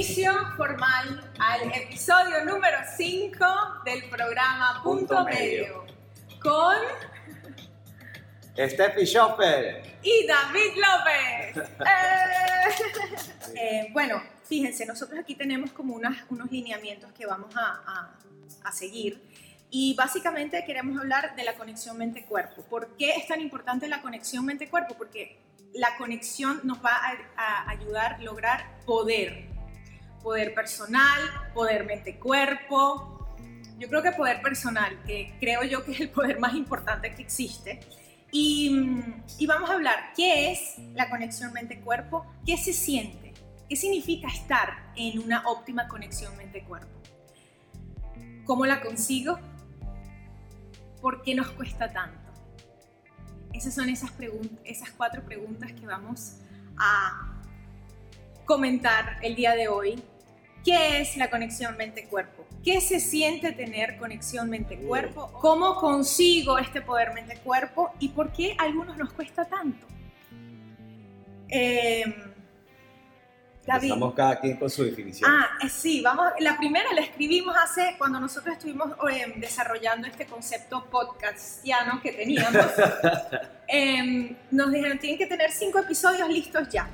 inicio formal al episodio número 5 del programa Punto, Punto Medio con Steffi Schoffer. y David López. Eh. Eh, bueno, fíjense, nosotros aquí tenemos como unas- unos lineamientos que vamos a, a- a seguir y básicamente queremos hablar de la conexión mente-cuerpo. ¿Por qué es tan importante la conexión mente-cuerpo? Porque la conexión nos va a, a ayudar a lograr poder, poder personal, poder mente-cuerpo. Yo creo que poder personal, que creo yo que es el poder más importante que existe. Y, vamos a hablar qué es la conexión mente-cuerpo, qué se siente, qué significa estar en una óptima conexión mente-cuerpo, cómo la consigo, por qué nos cuesta tanto. Esas son esas cuatro preguntas que vamos a comentar el día de hoy. ¿Qué es la conexión mente-cuerpo? ¿Qué se siente tener conexión mente-cuerpo? ¿Cómo consigo este poder mente-cuerpo? ¿Y por qué a algunos nos cuesta tanto? Eh, David. Empezamos cada quien con su definición. Ah, eh, sí, vamos. La primera la escribimos hace cuando nosotros estuvimos eh, desarrollando este concepto podcastiano que teníamos. Em, nos dijeron tienen que tener cinco episodios listos ya.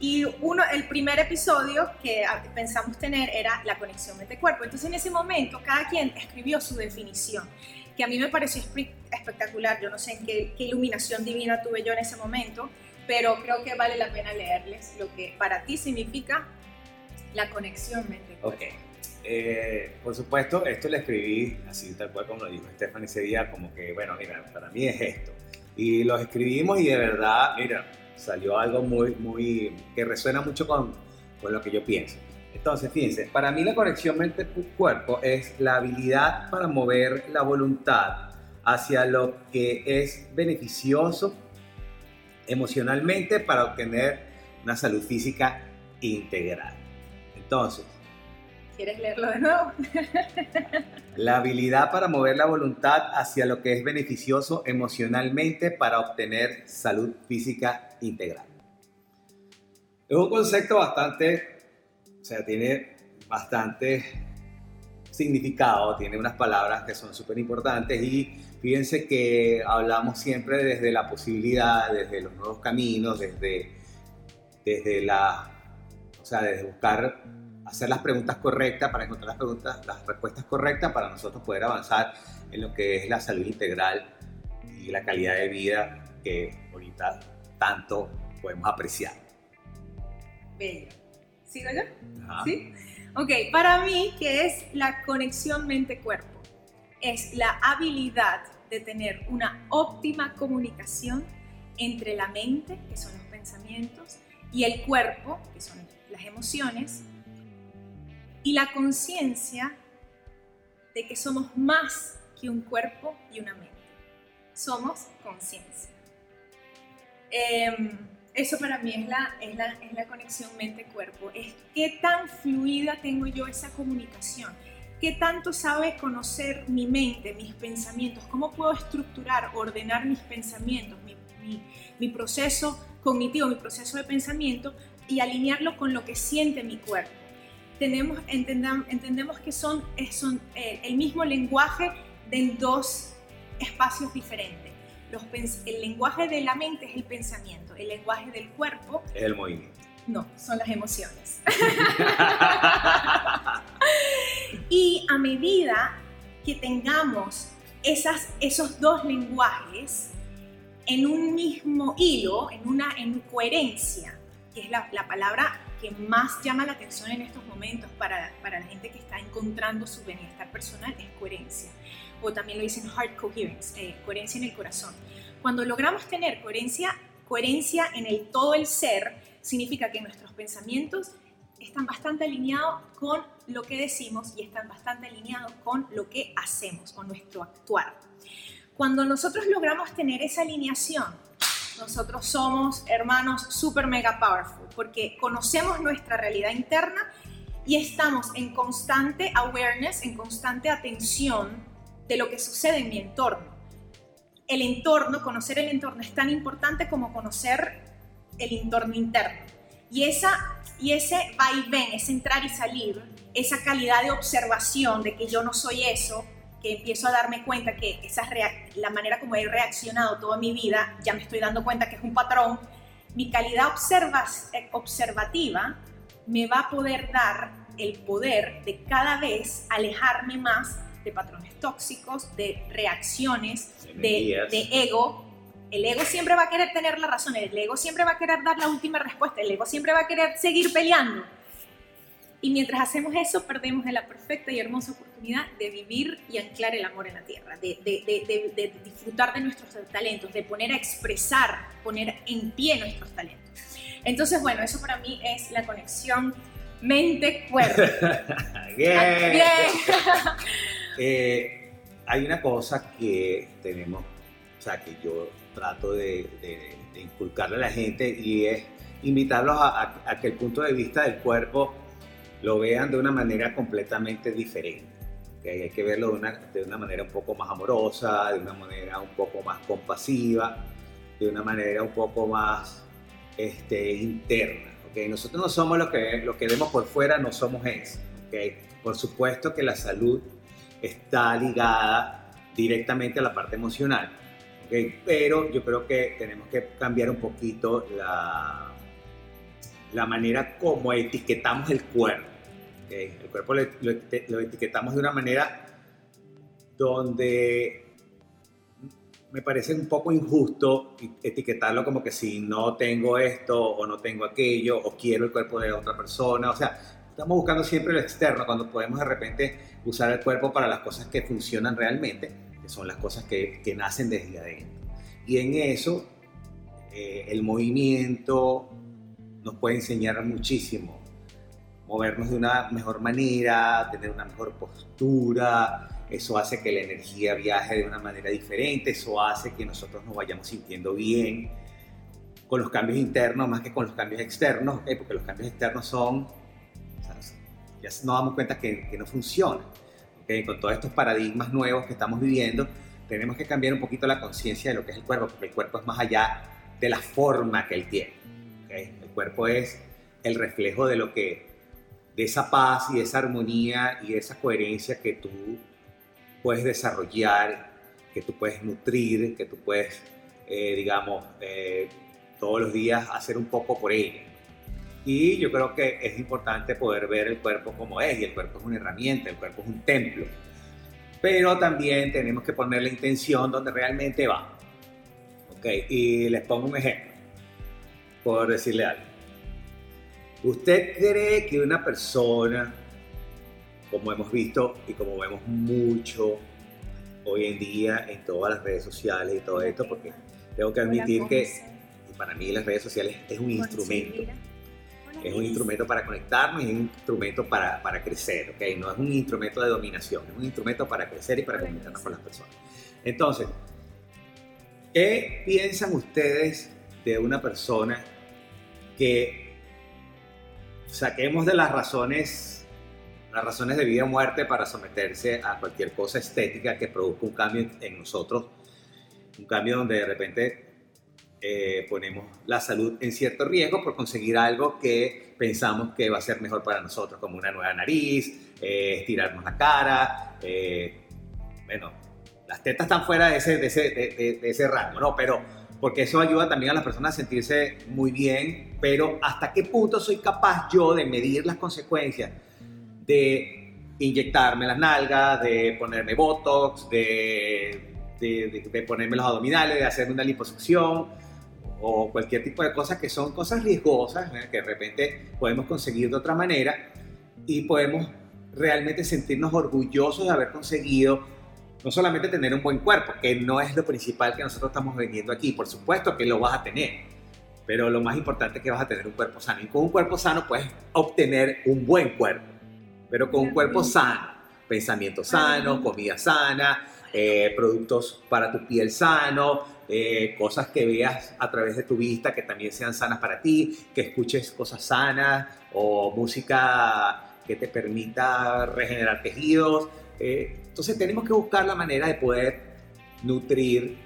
Y uno, el primer episodio que pensamos tener era la conexión mente-cuerpo. Entonces en ese momento cada quien escribió su definición, que a mí me pareció espe- espectacular. Yo no sé en qué, qué iluminación divina tuve yo en ese momento, pero creo que vale la pena leerles lo que para ti significa la conexión mente-cuerpo. Ok. Eh, por supuesto, esto lo escribí así tal cual como lo dijo Stephanie ese día, como que, bueno, mira, para mí es esto. Y lo escribimos y de verdad, mira, salió algo muy, muy, que resuena mucho con, con lo que yo pienso. Entonces, fíjense, para mí la conexión mente-cuerpo es la habilidad para mover la voluntad hacia lo que es beneficioso emocionalmente para obtener una salud física integral. Entonces, ¿Quieres leerlo de nuevo? la habilidad para mover la voluntad hacia lo que es beneficioso emocionalmente para obtener salud física integral. Es un concepto bastante, o sea, tiene bastante significado, tiene unas palabras que son súper importantes y fíjense que hablamos siempre desde la posibilidad, desde los nuevos caminos, desde, desde la, o sea, desde buscar hacer las preguntas correctas para encontrar las preguntas, las respuestas correctas para nosotros poder avanzar en lo que es la salud integral y la calidad de vida que ahorita tanto podemos apreciar. Bello. ¿Sigo yo? Ajá. ¿Sí? Ok, para mí, ¿qué es la conexión mente-cuerpo? Es la habilidad de tener una óptima comunicación entre la mente, que son los pensamientos, y el cuerpo, que son las emociones, y la conciencia de que somos más que un cuerpo y una mente. Somos conciencia. Em, eso para mí es la, es la, es la conexión mente-cuerpo. Es qué tan fluida tengo yo esa comunicación. ¿Qué tanto sabe conocer mi mente, mis pensamientos? ¿Cómo puedo estructurar, ordenar mis pensamientos, mi, mi- proceso cognitivo, mi proceso de pensamiento y alinearlo con lo que siente mi cuerpo? Tenemos, entendam- entendemos que son, son eh, el mismo lenguaje de dos espacios diferentes. Los el lenguaje de la mente es el pensamiento, el lenguaje del cuerpo Es el movimiento. no, son las emociones. y a medida que tengamos esas, esos dos lenguajes en un mismo hilo, en una en coherencia, que es la, la palabra que más llama la atención en estos momentos para, para la gente que está encontrando su bienestar personal, es coherencia. O también lo dicen heart coherence, eh, coherencia en el corazón. Cuando logramos tener coherencia, coherencia en el todo el ser, significa que nuestros pensamientos están bastante alineados con lo que decimos y están bastante alineados con lo que hacemos, con nuestro actuar. Cuando nosotros logramos tener esa alineación, nosotros somos hermanos super mega powerful, porque conocemos nuestra realidad interna y estamos en constante awareness, en constante atención de lo que sucede en mi entorno. El entorno, conocer el entorno es tan importante como conocer el entorno interno. Y esa Y ese vaivén, ese entrar y salir, esa calidad de observación de que yo no soy eso, que empiezo a darme cuenta que esa la manera como he reaccionado toda mi vida, ya me estoy dando cuenta que es un patrón, mi calidad eh, observativa me va a poder dar el poder de cada vez alejarme más de patrones tóxicos, de reacciones, de, de, ego. El ego siempre va a querer tener la razón, el ego siempre va a querer dar la última respuesta, el ego siempre va a querer seguir peleando. Y mientras hacemos eso, perdemos la perfecta y hermosa oportunidad de vivir y anclar el amor en la tierra, de, de, de, de, disfrutar de nuestros talentos, de poner a expresar, poner en pie nuestros talentos. Entonces, bueno, eso para mí es la conexión mente-cuerpo. Bien. Bien. Eh, hay una cosa que tenemos, o sea, que yo trato de, inculcarle a la gente y es invitarlos a que el punto de vista del cuerpo lo vean de una manera completamente diferente. que Hay que verlo de una, de una manera un poco más amorosa, de una manera un poco más compasiva, de una manera un poco más este, interna. ¿okay? Nosotros no somos lo que, lo que vemos por fuera, no somos eso. ¿okay? Por supuesto que la salud está ligada directamente a la parte emocional. ¿okay? Pero yo creo que tenemos que cambiar un poquito la, la manera como etiquetamos el cuerpo. El cuerpo lo, etiquetamos de una manera donde me parece un poco injusto etiquetarlo como que si no tengo esto o no tengo aquello o quiero el cuerpo de otra persona. O sea, estamos buscando siempre lo externo cuando podemos de repente usar el cuerpo para las cosas que funcionan realmente, que son las cosas que, que nacen desde adentro. Y en eso, eh, el movimiento, nos puede enseñar muchísimo. Movernos de una mejor manera, tener una mejor postura, eso hace que la energía viaje de una manera diferente, eso hace que nosotros nos vayamos sintiendo bien con los cambios internos más que con los cambios externos, porque los cambios externos son, ya nos damos cuenta que, que no funcionan. Con todos estos paradigmas nuevos que estamos viviendo, tenemos que cambiar un poquito la conciencia de lo que es el cuerpo, porque el cuerpo es más allá de la forma que él tiene. El cuerpo es el reflejo de lo que, de esa paz y de esa armonía y de esa coherencia que tú puedes desarrollar, que tú puedes nutrir, que tú puedes, eh, digamos, eh, todos los días hacer un poco por ella. Y yo creo que es importante poder ver el cuerpo como es, y el cuerpo es una herramienta, el cuerpo es un templo. Pero también tenemos que poner la intención donde realmente va. ¿Ok? Y les pongo un ejemplo por decirle algo. ¿Usted cree que una persona, como hemos visto y como vemos mucho hoy en día en todas las redes sociales y todo esto, porque tengo que admitir que para mí las redes sociales es un instrumento. Es un instrumento para conectarnos y es un instrumento para, para crecer, ¿ok? No es un instrumento de dominación, es un instrumento para crecer y para comunicarnos con las personas. Entonces, ¿qué piensan ustedes de una persona que saquemos de las razones, las razones de vida o muerte para someterse a cualquier cosa estética que produzca un cambio en nosotros, un cambio donde de repente eh, ponemos la salud en cierto riesgo por conseguir algo que pensamos que va a ser mejor para nosotros, como una nueva nariz, eh, estirarnos la cara, eh, bueno, las tetas están fuera de ese, de ese, de, de ese rango, ¿no? Pero porque eso ayuda también a las personas a sentirse muy bien, pero ¿hasta qué punto soy capaz yo de medir las consecuencias de inyectarme las nalgas, de ponerme botox, de, de, ponerme los abdominales, de hacerme una liposucción o cualquier tipo de cosas que son cosas riesgosas ¿eh? que de repente podemos conseguir de otra manera y podemos realmente sentirnos orgullosos de haber conseguido no solamente tener un buen cuerpo, que no es lo principal que nosotros estamos vendiendo aquí, por supuesto que lo vas a tener, pero lo más importante es que vas a tener un cuerpo sano. Y con un cuerpo sano puedes obtener un buen cuerpo, pero con un cuerpo sano, pensamiento sano, comida sana, eh, productos para tu piel sano, eh, cosas que veas a través de tu vista que también sean sanas para ti, que escuches cosas sanas o música que te permita regenerar tejidos. Eh, entonces tenemos que buscar la manera de poder nutrir,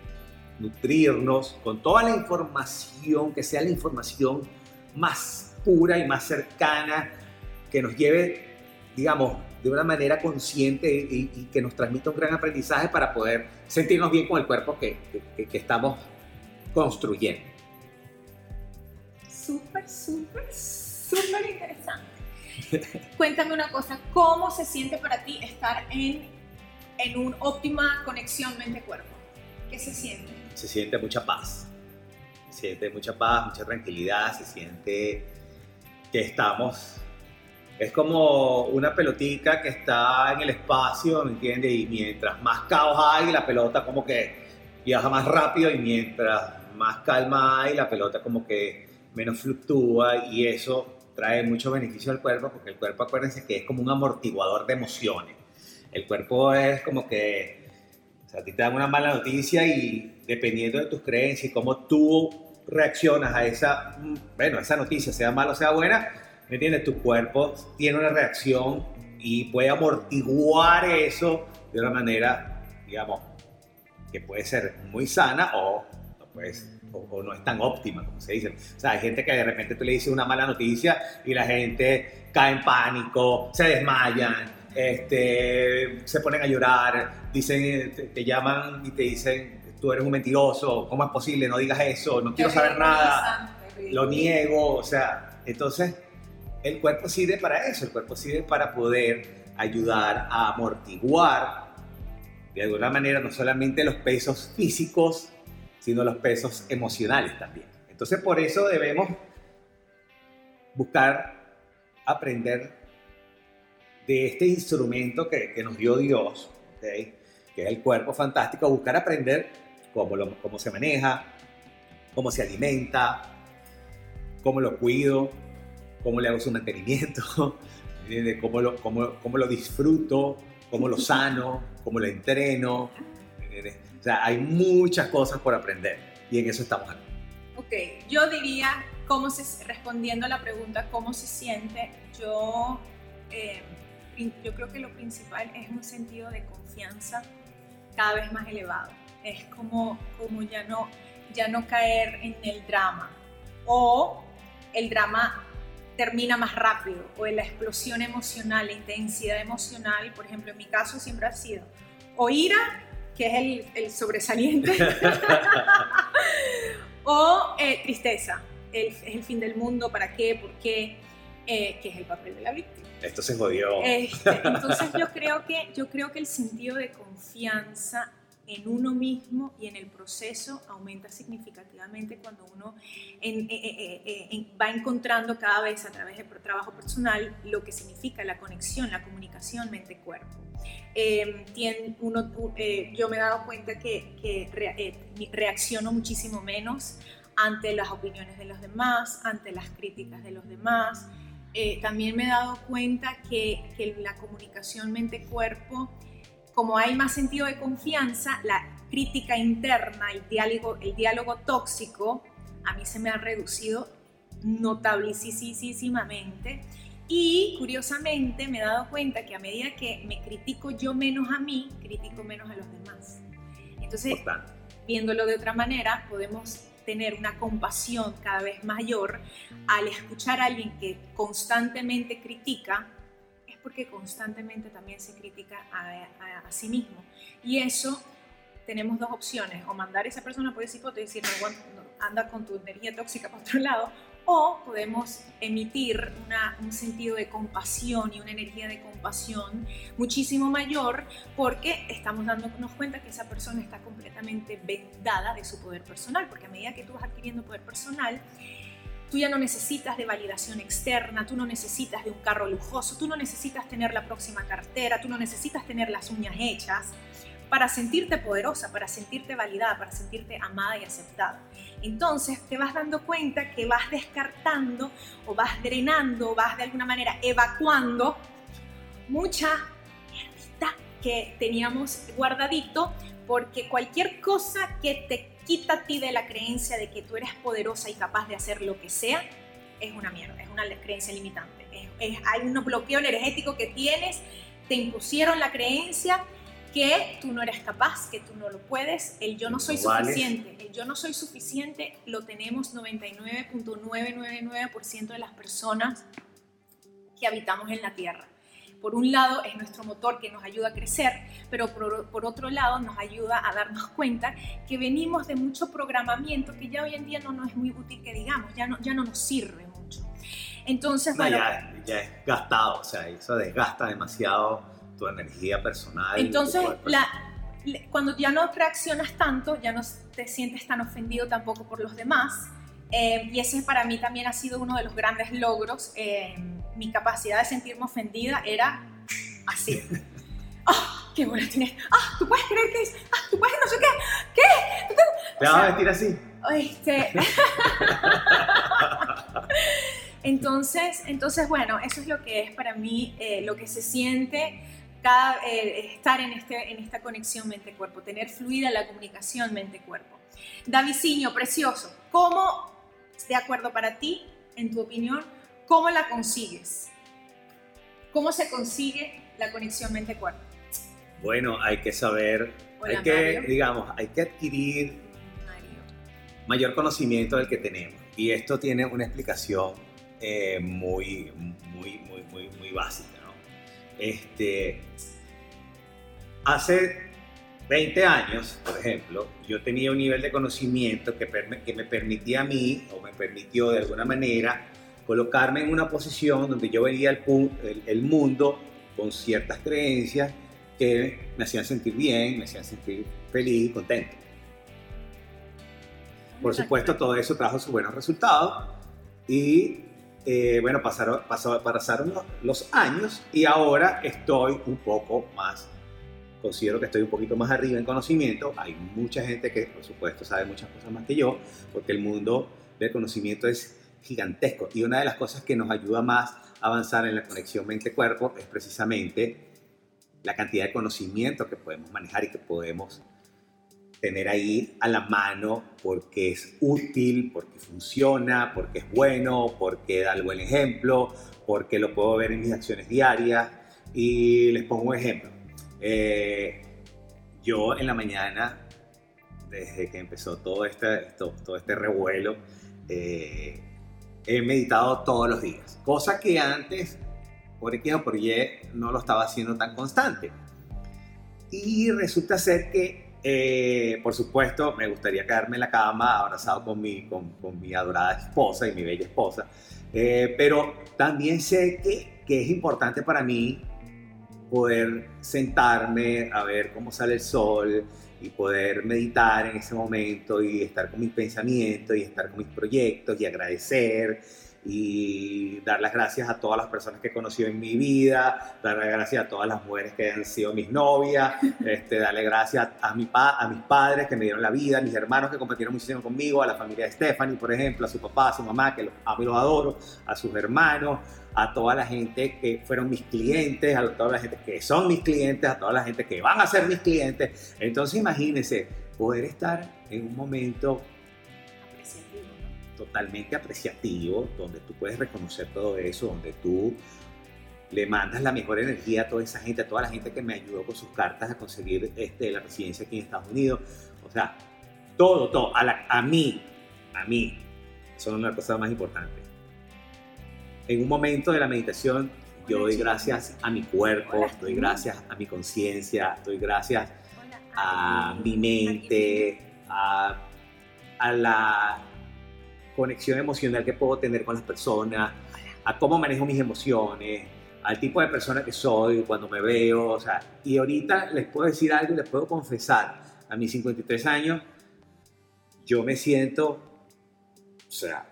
nutrirnos con toda la información, que sea la información más pura y más cercana, que nos lleve, digamos, de una manera consciente y, que nos transmita un gran aprendizaje para poder sentirnos bien con el cuerpo que, que estamos construyendo. Súper, súper, súper interesante. Cuéntame una cosa, ¿cómo se siente para ti estar en, en una óptima conexión mente-cuerpo? ¿Qué se siente? Se siente mucha paz. Se siente mucha paz, mucha tranquilidad, se siente que estamos es como una pelotica que está en el espacio, ¿me entiendes? Y mientras más caos hay, la pelota como que viaja más rápido y mientras más calma hay, la pelota como que menos fluctúa y eso trae mucho beneficio al cuerpo porque el cuerpo, acuérdense que es como un amortiguador de emociones. El cuerpo es como que, o sea, a ti te dan una mala noticia y dependiendo de tus creencias y cómo tú reaccionas a esa, bueno, esa noticia, sea mala o sea buena, ¿me entiendes? Tu cuerpo tiene una reacción y puede amortiguar eso de una manera, digamos, que puede ser muy sana o pues, o, no es tan óptima, como se dice. O sea, hay gente que de repente tú le dices una mala noticia y la gente cae en pánico, se desmayan, este, se ponen a llorar, dicen, te, llaman y te dicen, tú eres un mentiroso, ¿cómo es posible? No digas eso, no quiero saber nada, lo niego, o sea, entonces el cuerpo sirve para eso, el cuerpo sirve para poder ayudar a amortiguar de alguna manera no solamente los pesos físicos, sino los pesos emocionales también. Entonces por eso debemos buscar aprender de este instrumento que, nos dio Dios, que es el cuerpo fantástico, buscar aprender cómo, cómo se maneja, cómo se alimenta, cómo lo cuido, cómo le hago su mantenimiento, cómo lo, cómo, cómo lo disfruto, cómo lo sano, cómo lo entreno. O sea, hay muchas cosas por aprender y en eso estamos aquí. Ok, yo diría, cómo se, respondiendo a la pregunta, ¿cómo se siente? Yo, eh, yo creo que lo principal es un sentido de confianza cada vez más elevado. Es como, como ya, no, ya no caer en el drama o el drama termina más rápido o en la explosión emocional, la intensidad emocional, por ejemplo, en mi caso siempre ha sido o ira que es el, el sobresaliente, o eh, tristeza, el, es el fin del mundo, ¿para qué? ¿Por qué? Eh, que es el papel de la víctima. Esto se jodió. Este, entonces yo creo, que, yo creo que el sentido de confianza en uno mismo y en el proceso aumenta significativamente cuando uno eh, eh, eh, va encontrando cada vez a través del trabajo personal lo que significa la conexión, la comunicación mente-cuerpo. Em, uno, yo me he dado cuenta que, que reacciono muchísimo menos ante las opiniones de los demás, ante las críticas de los demás. también me he dado cuenta que, que la comunicación mente-cuerpo como hay más sentido de confianza, la crítica interna, el diálogo, el diálogo tóxico, a mí se me ha reducido notabilísimamente. Y curiosamente me he dado cuenta que a medida que me critico yo menos a mí, critico menos a los demás. Entonces, viéndolo de otra manera, podemos tener una compasión cada vez mayor al escuchar a alguien que constantemente critica porque constantemente también se critica a, sí mismo. Y eso tenemos dos opciones, o mandar a esa persona por ese hipote y decir, no, anda con tu energía tóxica para otro lado, o podemos emitir un sentido de compasión y una energía de compasión muchísimo mayor porque estamos dándonos cuenta que esa persona está completamente vendada de su poder personal, porque a medida que tú vas adquiriendo poder personal, Tú ya no necesitas de validación externa, tú no necesitas de un carro lujoso, tú no necesitas tener la próxima cartera, tú no necesitas tener las uñas hechas para sentirte poderosa, para sentirte validada, para sentirte amada y aceptada. Entonces te vas dando cuenta que vas descartando o vas drenando, o vas de alguna manera evacuando mucha mierdita que teníamos guardadito porque cualquier cosa que te ti de la creencia de que tú eres poderosa y capaz de hacer lo que sea, es una mierda, es una creencia limitante. hay un bloqueo energético que tienes, te impusieron la creencia que tú no eres capaz, que tú no lo puedes, el yo no soy suficiente, el yo no soy suficiente lo tenemos 99.999% de las personas que habitamos en la Tierra. Por un lado es nuestro motor que nos ayuda a crecer, pero por, por otro lado nos ayuda a darnos cuenta que venimos de mucho programamiento que ya hoy en día no nos es muy útil que digamos, ya no, ya no nos sirve mucho. Entonces, No, bueno, ya, ya es gastado, o sea, eso desgasta demasiado tu energía personal. Entonces, la- cuando ya no reaccionas tanto, ya no te sientes tan ofendido tampoco por los demás. eh, y ese para mí también ha sido uno de los grandes logros. eh, mi capacidad de sentirme ofendida era así. ¡Ah! ¡Qué buena tienes! ¡Ah! ¿Tú puedes creer que es? ¡Ah! ¿Tú puedes no sé qué? ¿Te vas a vestir así? Este... entonces, entonces, bueno, eso es lo que es para mí, eh, lo que se siente cada, eh, estar en, este, en esta conexión mente-cuerpo, tener fluida la comunicación mente-cuerpo. Daviciño, precioso, ¿cómo, de acuerdo para ti, en tu opinión, cómo la consigues? ¿Cómo se consigue la conexión mente-cuerpo? Bueno, hay que saber, Hola, hay que, Mario. digamos, hay que adquirir Mario. mayor conocimiento del que tenemos. Y esto tiene una explicación eh, muy, muy, muy, muy, muy básica. ¿no? Este, hace 20 años, por ejemplo, yo tenía un nivel de conocimiento que me permitía a mí, o me permitió de alguna manera, colocarme en una posición donde yo veía el, el- el mundo con ciertas creencias que me hacían sentir bien, me hacían sentir feliz, contento. Por supuesto, todo eso trajo sus buenos resultados y eh, bueno, pasaron, pasó- pasaron los, los años y ahora estoy un poco más, considero que estoy un poquito más arriba en conocimiento. Hay mucha gente que, por supuesto, sabe muchas cosas más que yo, porque el mundo del conocimiento es gigantesco y una de las cosas que nos ayuda más a avanzar en la conexión mente-cuerpo es precisamente la cantidad de conocimiento que podemos manejar y que podemos tener ahí a la mano porque es útil, porque funciona, porque es bueno, porque da el buen ejemplo, porque lo puedo ver en mis acciones diarias. Y les pongo un ejemplo. Eh, yo en la mañana, desde que empezó todo este, todo, todo este revuelo, eh, he meditado todos los días, cosa que antes, por X o por Y, no lo estaba haciendo tan constante. Y resulta ser que eh, por supuesto, me gustaría quedarme en la cama abrazado con mi, con, mi adorada esposa y mi bella esposa, Eh, pero también sé que, que es importante para mí poder sentarme a ver cómo sale el sol y poder meditar en ese momento y estar con mis pensamientos y estar con mis proyectos y agradecer y dar las gracias a todas las personas que he conocido en mi vida, dar las gracias a todas las mujeres que han sido mis novias, este, darle gracias a, mi pa- a mis padres que me dieron la vida, a mis hermanos que compartieron muchísimo conmigo, a la familia de Stephanie, por ejemplo, a su papá, a su mamá, que los amo y los adoro, a sus hermanos, a toda la gente que fueron mis clientes, a toda la gente que son mis clientes, a toda la gente que van a ser mis clientes. Entonces imagínense poder estar en un momento. Totalmente apreciativo, donde tú puedes reconocer todo eso, donde tú le mandas la mejor energía a toda esa gente, a toda la gente que me ayudó con sus cartas a conseguir este, la residencia aquí en Estados Unidos. O sea, todo, todo, a, la- a mí, a mí, son una cosa más importante. En un momento de la meditación, yo doy gracias a mi cuerpo, doy gracias a mi conciencia, doy gracias a mi mente, a, a la conexión emocional que puedo tener con las personas, a cómo manejo mis emociones, al tipo de persona que soy cuando me veo, o sea, y ahorita les puedo decir algo, les puedo confesar, a mis 53 años, yo me siento, o sea,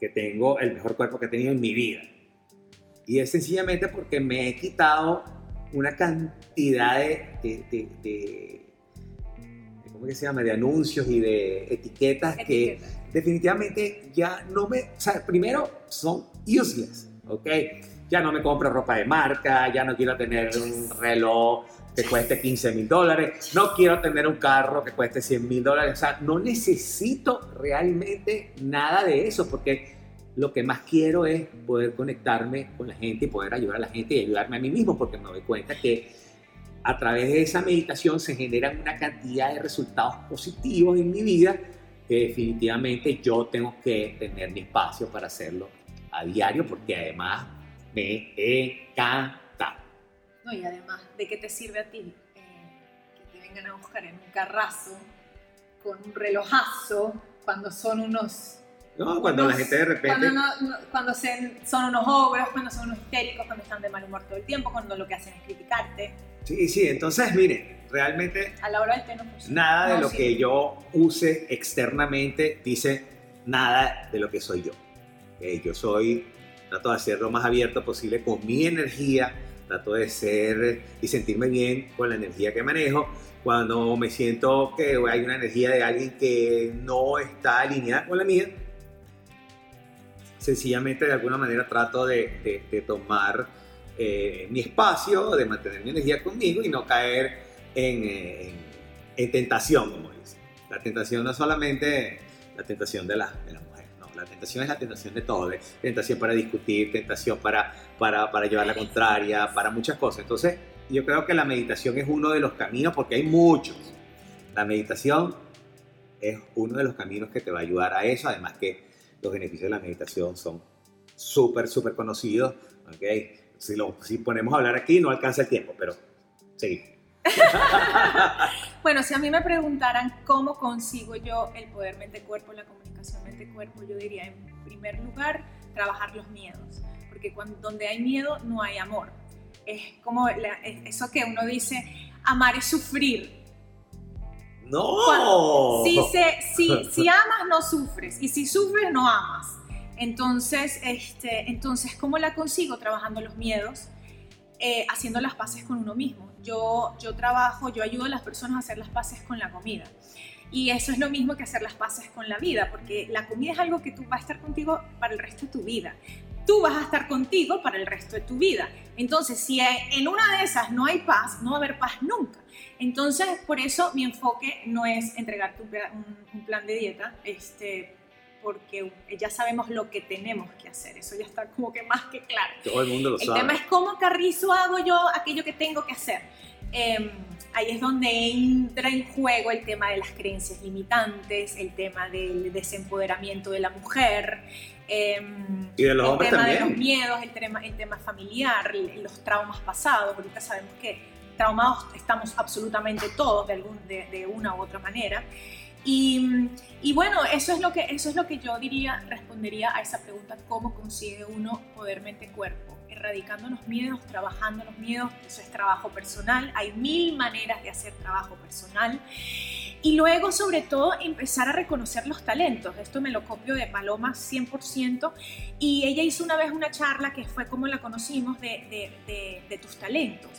que tengo el mejor cuerpo que he tenido en mi vida. Y es sencillamente porque me he quitado una cantidad de, de, de- ¿cómo que se llama? De anuncios y de etiquetas que. Definitivamente ya no me, o sea, primero son useless, ¿ok? Ya no me compro ropa de marca, ya no quiero tener un reloj que cueste 15 mil dólares, no quiero tener un carro que cueste 100 mil dólares, o sea, no necesito realmente nada de eso, porque lo que más quiero es poder conectarme con la gente y poder ayudar a la gente y ayudarme a mí mismo, porque me doy cuenta que a través de esa meditación se generan una cantidad de resultados positivos en mi vida que definitivamente yo tengo que tener mi espacio para hacerlo a diario porque además me encanta. No, y además, ¿de qué te sirve a ti eh, que te vengan a buscar en un carrazo con un relojazo cuando son unos no, cuando la gente de repente... Cuando, son unos ogros, cuando son unos histéricos, cuando están de mal humor todo el tiempo, cuando lo que hacen es criticarte. Sí, sí, entonces mire, realmente... A la hora del té no Nada de lo que yo use externamente dice nada de lo que soy yo. yo soy, trato de ser lo más abierto posible con mi energía, trato de ser y sentirme bien con la energía que manejo. Cuando me siento que hay una energía de alguien que no está alineada con la mía, sencillamente de alguna manera trato de, tomar eh, mi espacio, de mantener mi energía conmigo y no caer en, tentación, como dicen. La tentación no es solamente la tentación de la, de la mujer, no, la tentación es la tentación de todo, tentación para discutir, tentación para, para, para llevar la contraria, para muchas cosas. Entonces, yo creo que la meditación es uno de los caminos, porque hay muchos. La meditación es uno de los caminos que te va a ayudar a eso, además que los beneficios de la meditación son súper, súper conocidos. ¿okay? Si, lo, si ponemos a hablar aquí no alcanza el tiempo, pero seguimos. bueno, si a mí me preguntaran cómo consigo yo el poder mente-cuerpo, la comunicación mente-cuerpo, yo diría en primer lugar trabajar los miedos, porque cuando, donde hay miedo no hay amor. Es como eso que uno dice, amar es sufrir. No. si, se, si, amas, no sufres. Y si sufres, no amas. Entonces, este, entonces ¿cómo la consigo? Trabajando los miedos, eh, haciendo las paces con uno mismo. Yo, yo trabajo, yo ayudo a las personas a hacer las paces con la comida. Y eso es lo mismo que hacer las paces con la vida, porque la comida es algo que tú va a estar contigo para el resto de tu vida. Tú vas a estar contigo para el resto de tu vida. Entonces, si en una de esas no hay paz, no va a haber paz nunca. Entonces, por eso mi enfoque no es entregarte un, plan de dieta, este, porque ya sabemos lo que tenemos que hacer. Eso ya está como que más que claro. Todo el mundo lo sabe. El tema es cómo carrizo hago yo aquello que tengo que hacer. Em, ahí es donde entra en juego el tema de las creencias limitantes, el tema del desempoderamiento de la mujer. Em, y de los el tema de los miedos, el tema, el tema familiar, los traumas pasados. Ahorita sabemos que traumados estamos absolutamente todos de, algún, de, una u otra manera. Y, y, bueno, eso es, lo que, eso es lo que yo diría, respondería a esa pregunta, ¿cómo consigue uno poder mente-cuerpo? Erradicando los miedos, trabajando los miedos, eso es trabajo personal, hay mil maneras de hacer trabajo personal. Y luego, sobre todo, empezar a reconocer los talentos. Esto me lo copio de Paloma 100%. Y ella hizo una vez una charla que fue como la conocimos de, de, de tus talentos.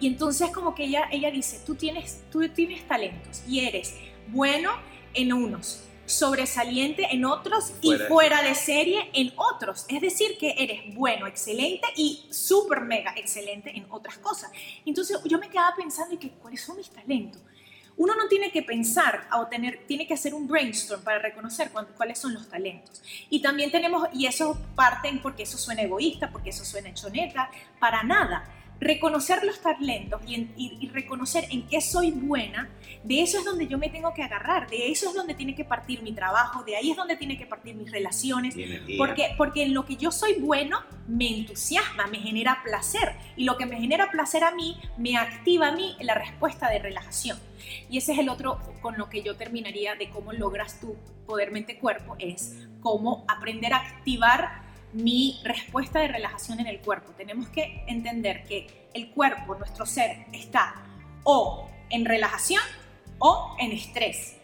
Y entonces como que ella, ella dice, tú tienes, tú tienes talentos y eres bueno en unos, sobresaliente en otros y fuera de serie en otros. Es decir, que eres bueno, excelente y súper mega excelente en otras cosas. Entonces yo me quedaba pensando, ¿y que, cuáles son mis talentos? Uno no tiene que pensar o tener, tiene que hacer un brainstorm para reconocer cuáles son los talentos. Y también tenemos, y eso parten porque eso suena egoísta, porque eso suena choneta, para nada reconocer los talentos y, reconocer en qué soy buena, de eso es donde yo me tengo que agarrar, de eso es donde tiene que partir mi trabajo, de ahí es donde tiene que partir mis relaciones, porque, porque en lo que yo soy bueno me entusiasma, me genera placer y lo que me genera placer a mí me activa a mí la respuesta de relajación. Y ese es el otro con lo que yo terminaría de cómo logras tu poder mente-cuerpo, es cómo aprender a activar mi respuesta de relajación en el cuerpo. Tenemos que entender que el cuerpo, nuestro ser, está o en relajación o en estrés.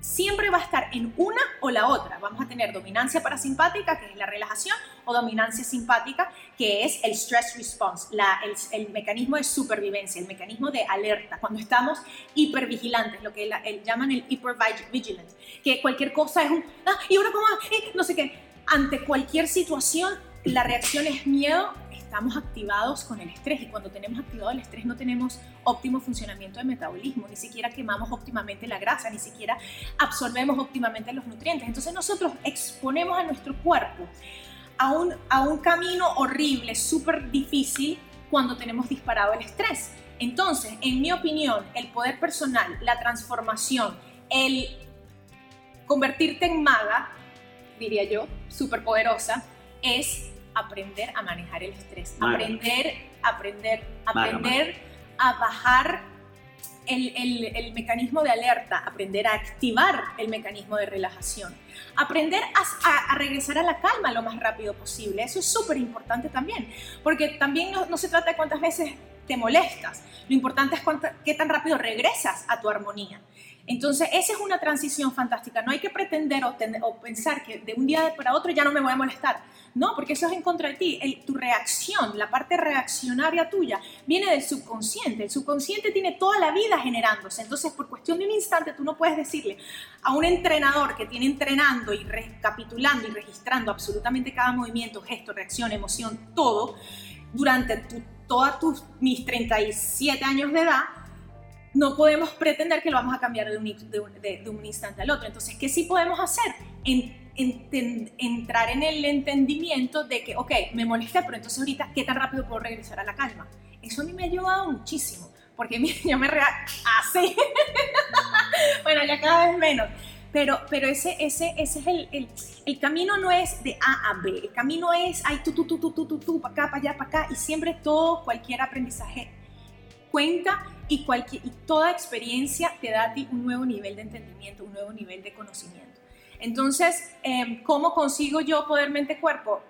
Siempre va a estar en una o la otra. Vamos a tener dominancia parasimpática, que es la relajación, o dominancia simpática, que es el stress response, el, mecanismo de supervivencia, el mecanismo de alerta, cuando estamos hipervigilantes, lo que llaman el hypervigilance, que cualquier cosa es un, ah, y eh, no sé qué, ante cualquier situación, la reacción es miedo, estamos activados con el estrés y cuando tenemos activado el estrés no tenemos óptimo funcionamiento de metabolismo, ni siquiera quemamos óptimamente la grasa, ni siquiera absorbemos óptimamente los nutrientes. Entonces nosotros exponemos a nuestro cuerpo a un, a un camino horrible, súper difícil cuando tenemos disparado el estrés. Entonces, en mi opinión, el poder personal, la transformación, el convertirte en maga, diría yo, superpoderosa, es aprender a manejar el estrés, aprender, aprender, aprender a bajar el, mecanismo de alerta, aprender a activar el mecanismo de relajación, aprender a, regresar a la calma lo más rápido posible. Eso es súper importante también, porque también no, se trata de cuántas veces te molestas, lo importante es qué tan rápido regresas a tu armonía. Entonces, esa es una transición fantástica. No hay que pretender o, pensar que de un día para otro ya no me voy a molestar. No, porque eso es en contra de ti. tu reacción, la parte reaccionaria tuya, viene del subconsciente. El subconsciente tiene toda la vida generándose. Entonces, por cuestión de un instante, tú no puedes decirle a un entrenador que tiene entrenando y recapitulando y registrando absolutamente cada movimiento, gesto, reacción, emoción, todo, durante tu, todos tus, mis 37 años de edad, no podemos pretender que lo vamos a cambiar de un, instante al otro. Entonces, ¿qué sí podemos hacer? entrar en el entendimiento de que, ok, me molesté, pero entonces ahorita, ¿qué tan rápido puedo regresar a la calma? Eso a mí me ha ayudado muchísimo, porque yo me así, bueno, ya cada vez menos, pero, pero ese, ese, ese es el, el, camino no es de A a B, el camino es, ay, tú, tú, tú, tú, tú, tú, tú, para acá, para allá, para acá, y siempre todo, cualquier aprendizaje cuenta y, cualquier, y toda experiencia te da a ti un nuevo nivel de entendimiento, un nuevo nivel de conocimiento. Entonces, em, ¿cómo consigo yo poder mente-cuerpo?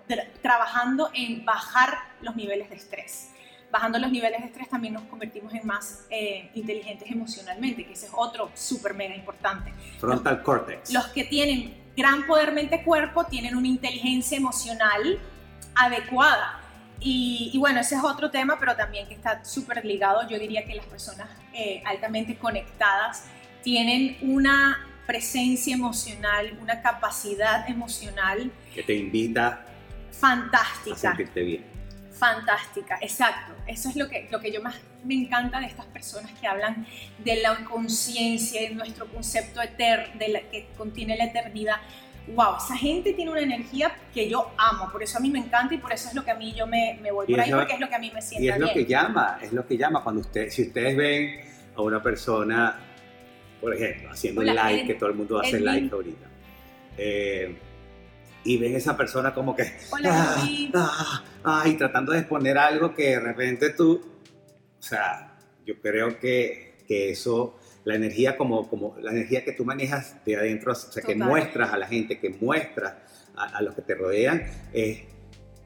trabajando en bajar los niveles de estrés. Bajando los niveles de estrés también nos convertimos en más eh, inteligentes emocionalmente, que ese es otro súper mega importante. Frontal cortex. Los que tienen gran poder mente-cuerpo tienen una inteligencia emocional adecuada y, bueno, ese es otro tema, pero también que está súper ligado. Yo diría que las personas eh, altamente conectadas tienen una presencia emocional, una capacidad emocional. Que te invita fantástica. a sentirte bien. Fantástica, exacto. Eso es lo que, lo que yo más me encanta de estas personas que hablan de la conciencia, de nuestro concepto eterno, de la, que contiene la eternidad wow, esa gente tiene una energía que yo amo, por eso a mí me encanta y por eso es lo que a mí yo me, me voy por ahí, porque es lo que a mí me siente Y es lo que llama, es lo que llama cuando usted, si ustedes ven a una persona, por ejemplo, haciendo un like, que todo el mundo hace like ahorita, eh, y ven esa persona como que, Hola, ah, ah, y tratando de exponer algo que de repente tú, o sea, yo creo que, que eso la energía como, como la energía que tú manejas de adentro, o sea, que muestras a la gente, que muestras a, los que te rodean, es,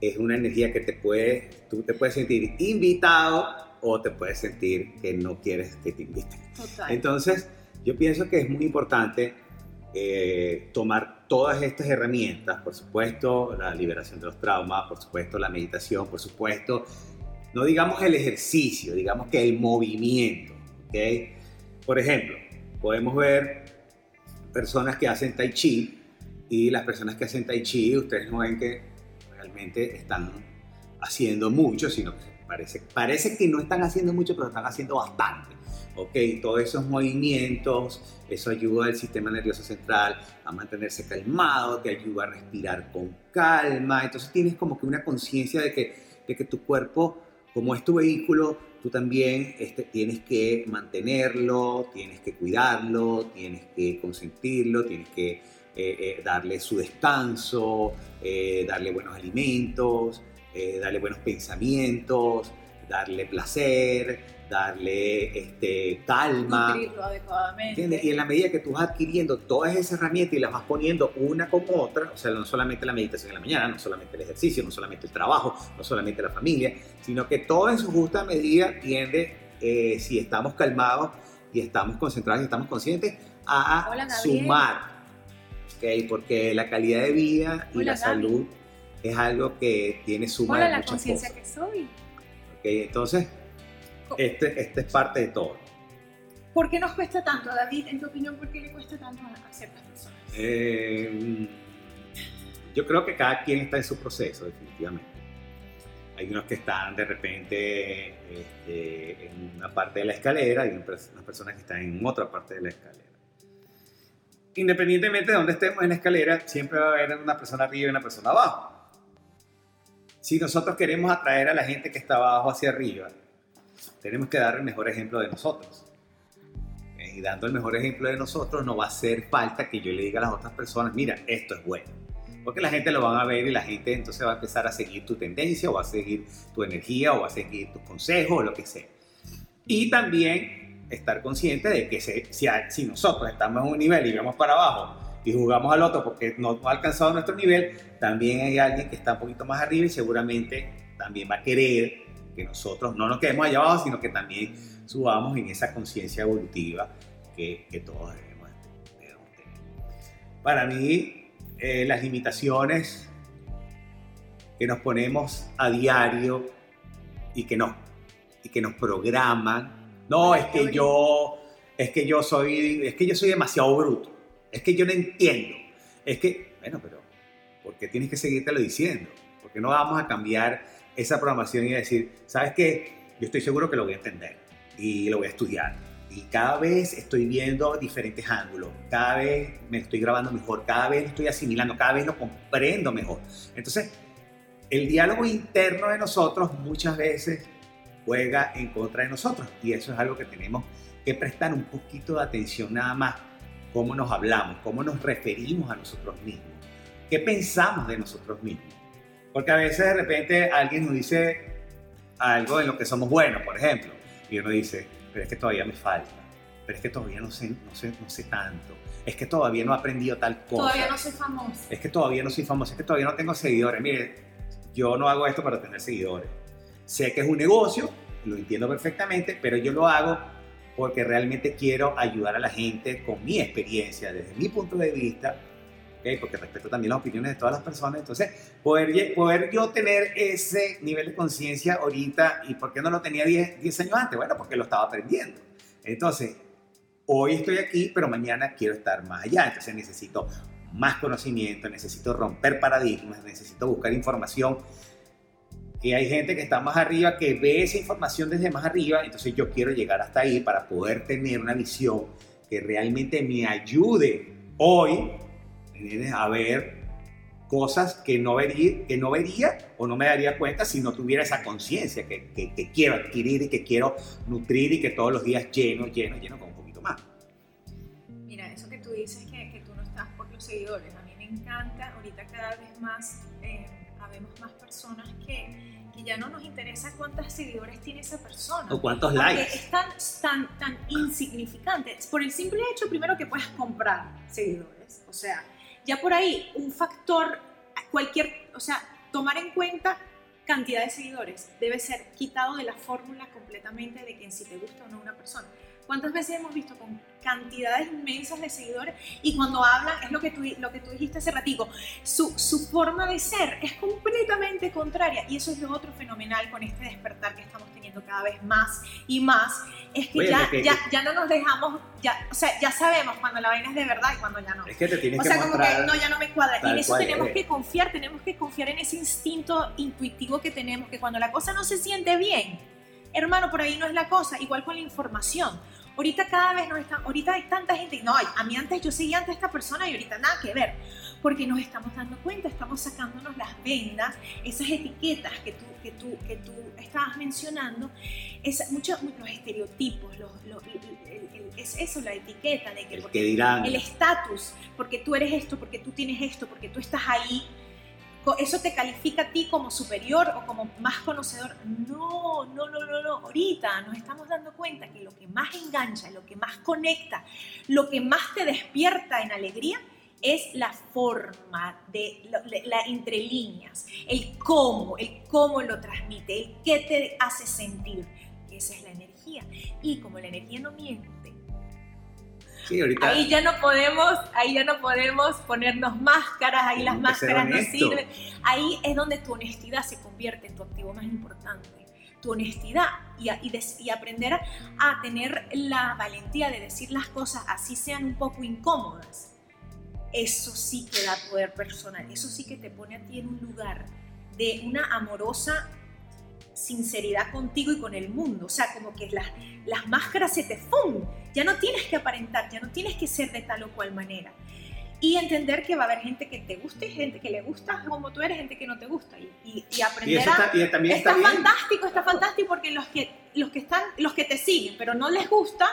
es una energía que te puede, tú te puedes sentir invitado o te puedes sentir que no quieres que te inviten. Entonces, yo pienso que es muy importante eh, tomar todas estas herramientas, por supuesto, la liberación de los traumas, por supuesto, la meditación, por supuesto, no digamos el ejercicio, digamos que el movimiento, ¿ok? Por ejemplo, podemos ver personas que hacen tai chi y las personas que hacen tai chi, ustedes no ven que realmente están haciendo mucho, sino que parece, parece que no están haciendo mucho, pero están haciendo bastante. Ok, todos esos movimientos, eso ayuda al sistema nervioso central a mantenerse calmado, te ayuda a respirar con calma, entonces tienes como que una conciencia de que, de que tu cuerpo, como es tu vehículo, tú también este, tienes que mantenerlo, tienes que cuidarlo, tienes que consentirlo, tienes que eh, eh, darle su descanso, eh, darle buenos alimentos, darle buenos pensamientos, darle placer, darle este, calma. adecuadamente. Y en la medida que tú vas adquiriendo todas esas herramientas y las vas poniendo una con otra, o sea, no solamente la meditación en la mañana, no solamente el ejercicio, no solamente el trabajo, no solamente la familia, sino que todo en su justa medida tiende, eh, si estamos calmados y estamos concentrados y estamos conscientes, a sumar. ¿okay? Porque la calidad de vida y la salud es algo que tiene suma Hola, la conciencia que soy. ¿Okay? Entonces, este, este es parte de todo. ¿Por qué nos cuesta tanto, David? En tu opinión, ¿por qué le cuesta tanto a ciertas personas? Eh, yo creo que cada quien está en su proceso, definitivamente. Hay unos que están de repente este, en una parte de la escalera y unas personas que están en otra parte de la escalera. Independientemente de dónde estemos en la escalera, siempre va a haber una persona arriba y una persona abajo. Si nosotros queremos atraer a la gente que está abajo hacia arriba, tenemos que dar el mejor ejemplo de nosotros. Eh, Y dando el mejor ejemplo de nosotros, no va a hacer falta que yo le diga a las otras personas, mira, esto es bueno. Porque la gente lo van a ver y la gente entonces va a empezar a seguir tu tendencia o va a seguir tu energía o va a seguir tus consejos o lo que sea. Y también estar consciente de que si, si nosotros estamos en un nivel y vamos para abajo y jugamos al otro porque no ha alcanzado nuestro nivel, también hay alguien que está un poquito más arriba y seguramente también va a querer que nosotros no nos quedemos allá abajo, sino que también subamos en esa conciencia evolutiva que, que todos debemos, debemos tener. Para mí, eh, las limitaciones que nos ponemos a diario y que nos, y que nos programan, no, es que yo, es que yo soy, es que yo soy demasiado bruto, es que yo no entiendo, es que, bueno, pero ¿por qué tienes que seguírtelo diciendo? Porque no vamos a cambiar esa programación y decir, ¿sabes qué? Yo estoy seguro que lo voy a entender y lo voy a estudiar. Y cada vez estoy viendo diferentes ángulos, cada vez me estoy grabando mejor, cada vez estoy asimilando, cada vez lo comprendo mejor. Entonces, el diálogo interno de nosotros muchas veces juega en contra de nosotros y eso es algo que tenemos que prestar un poquito de atención nada más, cómo nos hablamos, cómo nos referimos a nosotros mismos, qué pensamos de nosotros mismos. Porque a veces de repente alguien nos dice algo en lo que somos buenos, por ejemplo, y uno dice, pero es que todavía me falta, pero es que todavía no sé, no sé, no sé tanto, es que todavía no he aprendido tal cosa. Todavía no soy famosa. Es que todavía no soy famoso, es que todavía no tengo seguidores. Mire, yo no hago esto para tener seguidores. Sé que es un negocio, lo entiendo perfectamente, pero yo lo hago porque realmente quiero ayudar a la gente con mi experiencia, desde mi punto de vista, ¿ok? porque respeto también las opiniones de todas las personas. Entonces, poder, poder yo tener ese nivel de conciencia ahorita, ¿y por qué no lo tenía 10, 10 años antes? Bueno, porque lo estaba aprendiendo. Entonces, hoy estoy aquí, pero mañana quiero estar más allá. Entonces necesito más conocimiento, necesito romper paradigmas, necesito buscar información. Y hay gente que está más arriba, que ve esa información desde más arriba, entonces yo quiero llegar hasta ahí para poder tener una visión que realmente me ayude hoy ¿entiendes? a ver cosas que no, vería, que no vería o no me daría cuenta si no tuviera esa conciencia que, que- que quiero adquirir y que quiero nutrir y que todos los días lleno, lleno, lleno con un poquito más. Mira, eso que tú dices que, que tú no estás por los seguidores, a mí me encanta, ahorita cada vez más eh, habemos más personas que, que ya no nos interesa cuántos seguidores tiene esa persona. O cuántos likes. es tan, tan, tan insignificante. Por el simple hecho, primero, que puedes comprar seguidores. O sea, ya por ahí, un factor, cualquier, o sea, tomar en cuenta cantidad de seguidores debe ser quitado de la fórmula completamente de que si te gusta o no una persona. ¿Cuántas veces hemos visto con cantidades inmensas de seguidores y cuando hablan, es lo que tú, lo que tú dijiste hace ratico, su, su forma de ser es completamente contraria y eso es lo otro fenomenal con este despertar que estamos teniendo cada vez más y más, es que Oye, ya, que- ya, ya no nos dejamos, ya, o sea, ya sabemos cuando la vaina es de verdad y cuando ya no. Es que te tienes O que sea, como mostrar. que no, ya no me cuadra. Y en eso tenemos eres. que confiar, tenemos que confiar en ese instinto intuitivo que tenemos, que cuando la cosa no se siente bien, hermano, por ahí no es la cosa, igual con la información. Ahorita cada vez nos están, ahorita hay tanta gente, no, a mí antes yo seguía antes a esta persona y ahorita nada que ver, porque nos estamos dando cuenta, estamos sacándonos las vendas, esas etiquetas que tú, que tú, que tú estabas mencionando, es, muchos los estereotipos, los, los- el- el- el- es eso, la etiqueta de que El estatus, porque tú eres esto, porque tú tienes esto, porque tú estás ahí, eso te califica a ti como superior o como más conocedor. No, no, no, no, no. Ahorita nos estamos dando cuenta que lo que más engancha, lo que más conecta, lo que más te despierta en alegría es la forma de la, la entre líneas, el cómo, el cómo lo transmite, el qué te hace sentir. Esa es la energía. Y como la energía no miente, Sí, ahorita. Ahí ya no podemos, ahí ya no podemos ponernos máscaras, ahí las máscaras no sirven. Ahí es donde tu honestidad se convierte en tu activo más importante. Tu honestidad y, a- y des- y aprender a, a tener la valentía de decir las cosas así sean un poco incómodas. Eso sí que da poder personal, eso sí que te pone a ti en un lugar de una amorosa sinceridad contigo y con el mundo. O sea, como que las, las máscaras se te ¡fum! Ya no tienes que aparentar, ya no tienes que ser de tal o cual manera. y entender que va a haber gente que te guste, gente que le gusta como tú eres, gente que no te gusta y, y, aprender a... y también está, fantástico, está fantástico porque los que, los, que están, los que te siguen pero no les gustas,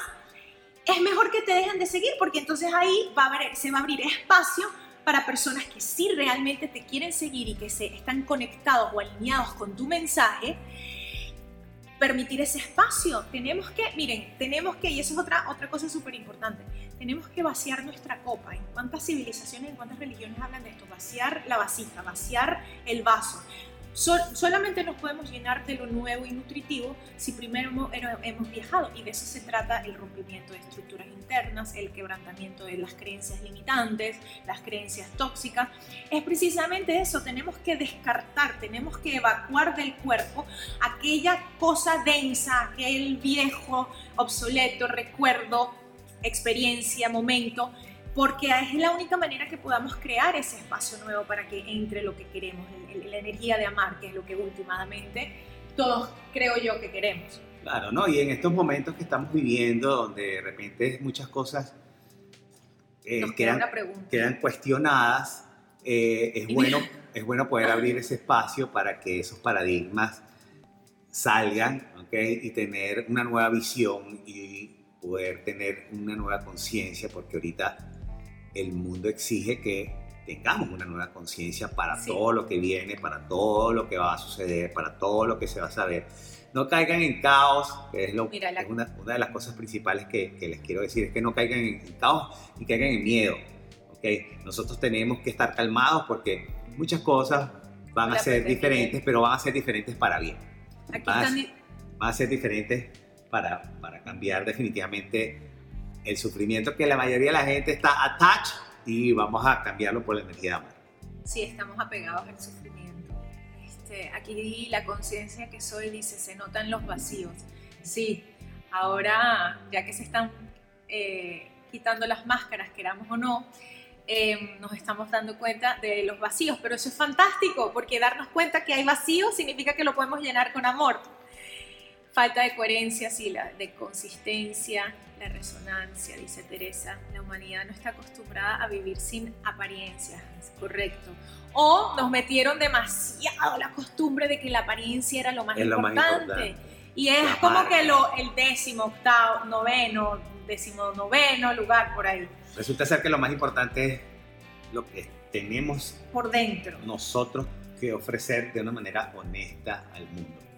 es mejor que te dejen de seguir porque entonces ahí va a haber, se va a abrir espacio para personas que sí realmente te quieren seguir y que se están conectados o alineados con tu mensaje permitir ese espacio. Tenemos que, miren, tenemos que, y eso es otra, otra cosa súper importante, tenemos que vaciar nuestra copa. ¿En cuántas civilizaciones, en cuántas religiones hablan de esto? Vaciar la vasija, vaciar el vaso solamente nos podemos llenar de lo nuevo y nutritivo si primero hemos, viajado y de eso se trata el rompimiento de estructuras internas, el quebrantamiento de las creencias limitantes, las creencias tóxicas. Es precisamente eso, tenemos que descartar, tenemos que evacuar del cuerpo aquella cosa densa, aquel viejo, obsoleto recuerdo, experiencia, momento porque es la única manera que podamos crear ese espacio nuevo para que entre lo que queremos, la energía de amar, que es lo que últimamente todos creo yo que queremos. Claro, ¿no? Y en estos momentos que estamos viviendo, donde de repente muchas cosas eh, quedan, quedan, cuestionadas, eh, es, bueno, es bueno poder abrir ese espacio para que esos paradigmas salgan ¿okay? y tener una nueva visión y poder tener una nueva conciencia, porque ahorita el mundo exige que tengamos una nueva conciencia para todo lo que viene, para todo lo que va a suceder, para todo lo que se va a saber. No caigan en caos, que es, lo, una, de las cosas principales que, les quiero decir, es que no caigan en, caos y caigan en miedo. ¿okay? Nosotros tenemos que estar calmados porque muchas cosas van a ser diferentes, pero van a ser diferentes para bien. van, a, ser diferentes para, para cambiar definitivamente el sufrimiento que la mayoría de la gente está attached y vamos a cambiarlo por la energía de amor. Sí, estamos apegados al sufrimiento. Este, aquí la conciencia que soy dice, se notan los vacíos. Sí, ahora ya que se están eh, quitando las máscaras, queramos o no, em, nos estamos dando cuenta de los vacíos, pero eso es fantástico, porque darnos cuenta que hay vacíos significa que lo podemos llenar con amor. Falta de coherencia, sí, la de consistencia, la resonancia, dice Teresa. La humanidad no está acostumbrada a vivir sin apariencias, es correcto. O nos metieron demasiado la costumbre de que la apariencia era lo más, importante. Y es como que lo, el décimo, octavo, noveno, décimo noveno lugar por ahí. Resulta ser que lo más importante es lo que tenemos por dentro. Nosotros que ofrecer de una manera honesta al mundo.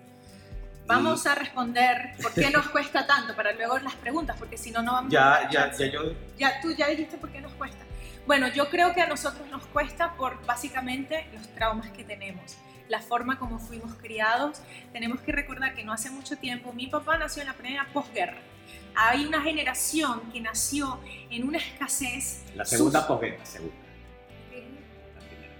Vamos a responder por qué nos cuesta tanto para luego las preguntas, porque si no, no vamos ya, a ya, ya, yo... ya tú ya dijiste por qué nos cuesta. Bueno, yo creo que a nosotros nos cuesta por básicamente los traumas que tenemos, la forma como fuimos criados. Tenemos que recordar que no hace mucho tiempo mi papá nació en la primera posguerra. Hay una generación que nació en una escasez. La segunda posguerra, segunda.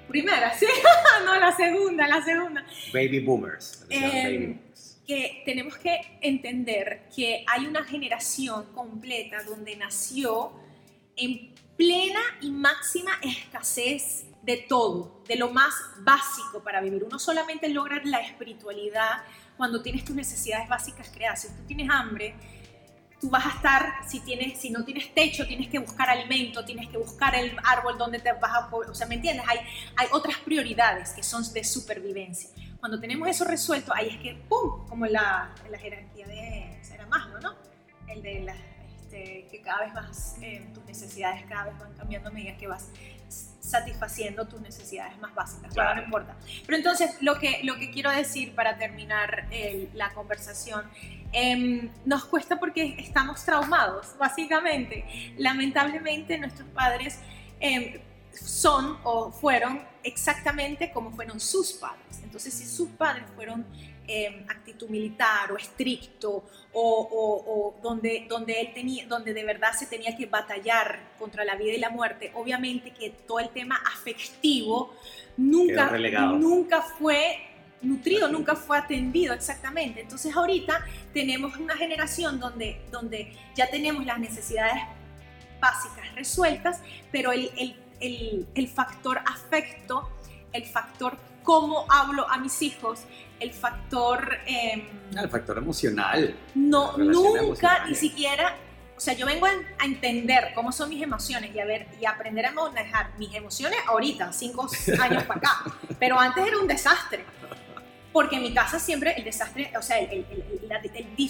Primera, sí, no la segunda, la segunda. Baby boomers. Eh, baby boomers que tenemos que entender que hay una generación completa donde nació en plena y máxima escasez de todo, de lo más básico para vivir. Uno solamente logra la espiritualidad cuando tienes tus necesidades básicas creadas. Si tú tienes hambre, tú vas a estar, si, tienes, si no tienes techo, tienes que buscar alimento, tienes que buscar el árbol donde te vas a... O sea, ¿me entiendes? Hay, hay otras prioridades que son de supervivencia. Cuando tenemos eso resuelto, ahí es que, ¡pum!, como la, la jerarquía de Será ¿no? El de la, este, que cada vez más eh, tus necesidades cada vez van cambiando a medida que vas satisfaciendo tus necesidades más básicas, claro. no importa. Pero entonces, lo que, lo que quiero decir para terminar la conversación, em, nos cuesta porque estamos traumados, básicamente. Lamentablemente, nuestros padres em, son o fueron exactamente como fueron sus padres. Entonces, si sus padres fueron eh, actitud militar o estricto o, donde, donde, él tenía, donde de verdad se tenía que batallar contra la vida y la muerte, obviamente que todo el tema afectivo nunca, nunca fue nutrido, nunca fue atendido exactamente. Entonces ahorita tenemos una generación donde, donde ya tenemos las necesidades básicas resueltas, pero el, el el, factor afecto, el factor cómo hablo a mis hijos, el factor... Em, el factor emocional. No, nunca, ni siquiera, o sea, yo vengo a, entender cómo son mis emociones y a ver y aprender a manejar mis emociones ahorita, cinco años para acá. Pero antes era un desastre. Porque en mi casa siempre el desastre, o sea,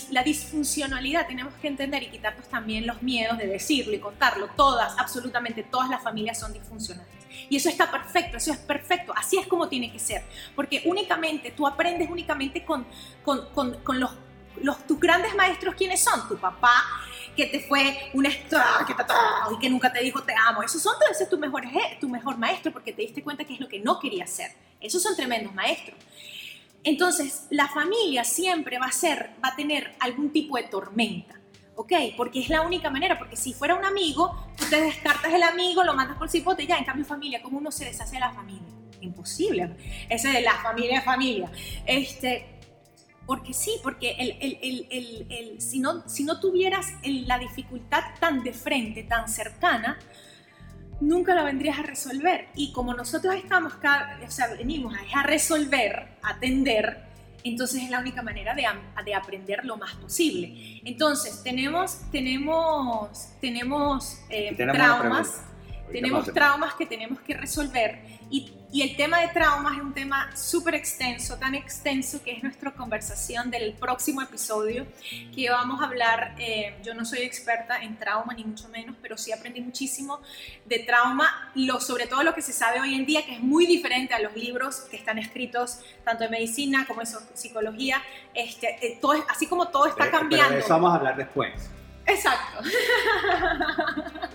la, disfuncionalidad tenemos que entender y quitarnos también los miedos de decirlo y contarlo. Todas, absolutamente todas las familias son disfuncionales. Y eso está perfecto, eso es perfecto, así es como tiene que ser. Porque únicamente, tú aprendes únicamente con, con, con, los, tus grandes maestros, ¿quiénes son? Tu papá, que te fue un y que nunca te dijo te amo. Esos son entonces tu mejor, tu mejor maestro porque te diste cuenta que es lo que no quería hacer. Esos son tremendos maestros. Entonces, la familia siempre va a ser, va a tener algún tipo de tormenta. ¿Ok? Porque es la única manera, porque si fuera un amigo, tú te descartas el amigo, lo mandas por cipote, ya, en cambio familia, ¿cómo uno se deshace de la familia? Imposible, ese de la familia es familia. Este, porque sí, porque el, el, el, si, no, si no tuvieras la dificultad tan de frente, tan cercana, nunca la vendrías a resolver. Y como nosotros estamos, o sea, venimos a, resolver, atender, entonces es la única manera de, de, aprender lo más posible. Entonces, tenemos, tenemos, tenemos, eh, traumas, tenemos traumas que tenemos que resolver y, y el tema de traumas es un tema súper extenso, tan extenso que es nuestra conversación del próximo episodio, que vamos a hablar, eh, yo no soy experta en trauma ni mucho menos, pero sí aprendí muchísimo de trauma, lo, sobre todo lo que se sabe hoy en día, que es muy diferente a los libros que están escritos tanto en medicina como en psicología, este, eh, todo, así como todo está cambiando. de eso vamos a hablar después. Exacto.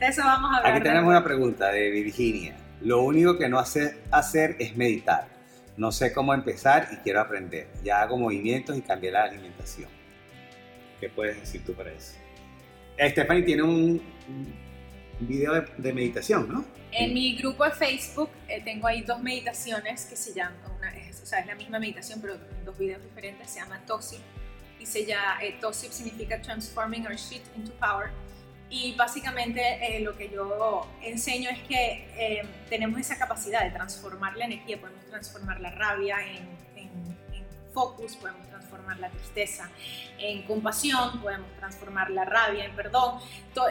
de eso vamos a hablar. Aquí tenemos una pregunta de Virginia. Lo único que no hace hacer es meditar. No sé cómo empezar y quiero aprender. Ya hago movimientos y cambié la alimentación. ¿Qué puedes decir tú para eso? Stephanie tiene un video de, meditación, ¿no? En mi grupo de Facebook eh, tengo ahí dos meditaciones que se llaman, una, es, o sea, es la misma meditación, pero dos videos diferentes, se llama TOSIP. Y se llama, eh, TOSIP significa Transforming Our Shit into Power y básicamente eh, lo que yo enseño es que eh, tenemos esa capacidad de transformar la energía, podemos transformar la rabia en, en, focus, podemos transformar la tristeza en compasión, podemos transformar la rabia en perdón,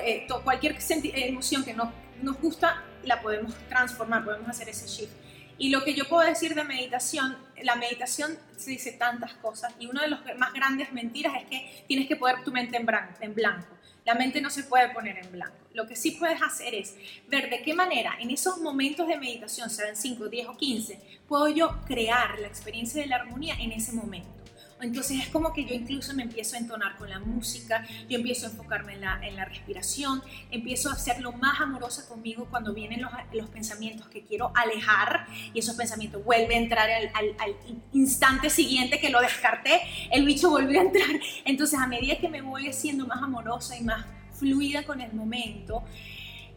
eh, cualquier emoción que no, nos gusta la podemos transformar, podemos hacer ese shift. Y lo que yo puedo decir de meditación, la meditación se dice tantas cosas y una de las más grandes mentiras es que tienes que poner tu mente en blanco. La mente no se puede poner en blanco. Lo que sí puedes hacer es ver de qué manera en esos momentos de meditación, sean 5, 10 o 15, puedo yo crear la experiencia de la armonía en ese momento. Entonces es como que yo incluso me empiezo a entonar con la música, yo empiezo a enfocarme en la, respiración, empiezo a ser lo más amorosa conmigo cuando vienen los, pensamientos que quiero alejar y esos pensamientos vuelven a entrar al, instante siguiente que lo descarté, el bicho volvió a entrar. Entonces a medida que me voy haciendo más amorosa y más fluida con el momento,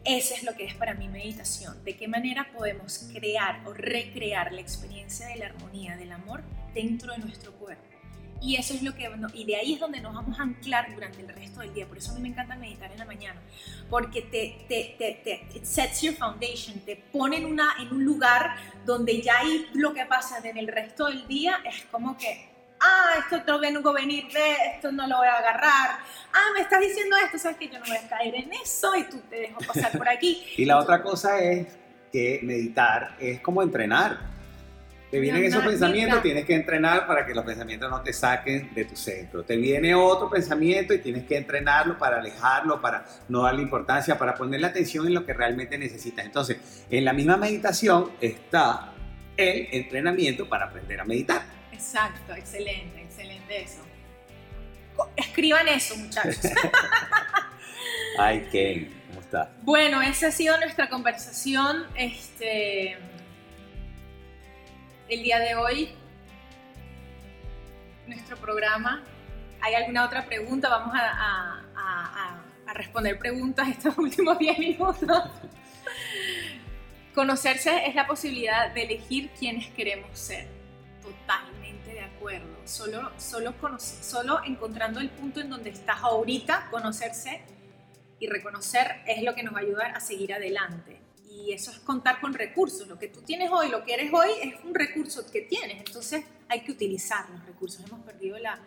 eso es lo que es para mí meditación. De qué manera podemos crear o recrear la experiencia de la armonía, del amor dentro de nuestro cuerpo. Y eso es lo que, y de ahí es donde nos vamos a anclar durante el resto del día. Por eso a mí me encanta meditar en la mañana, porque te, te, te, te sets your foundation, te pone en, una, en un lugar donde ya ahí lo que pasa en el resto del día es como que, ah, esto no vengo a venir de, esto no lo voy a agarrar, ah, me estás diciendo esto, sabes que yo no voy a caer en eso y tú te dejo pasar por aquí. y la otra cosa es que meditar es como entrenar te vienen esos pensamientos, tienes que entrenar para que los pensamientos no te saquen de tu centro. Te viene otro pensamiento y tienes que entrenarlo para alejarlo, para no darle importancia, para poner la atención en lo que realmente necesitas. Entonces, en la misma meditación está el entrenamiento para aprender a meditar. Exacto, excelente, excelente eso. Escriban eso, muchachos. Ay, Ken, ¿cómo estás? Bueno, esa ha sido nuestra conversación. Este el día de hoy, nuestro programa. ¿Hay alguna otra pregunta? Vamos a, responder preguntas estos últimos 10 minutos. Conocerse es la posibilidad de elegir quiénes queremos ser. Totalmente de acuerdo. Solo, solo, solo encontrando el punto en donde estás ahorita, conocerse y reconocer es lo que nos va a ayudar a seguir adelante y eso es contar con recursos. Lo que tú tienes hoy, lo que eres hoy, es un recurso que tienes. Entonces hay que utilizar los recursos. Hemos perdido la,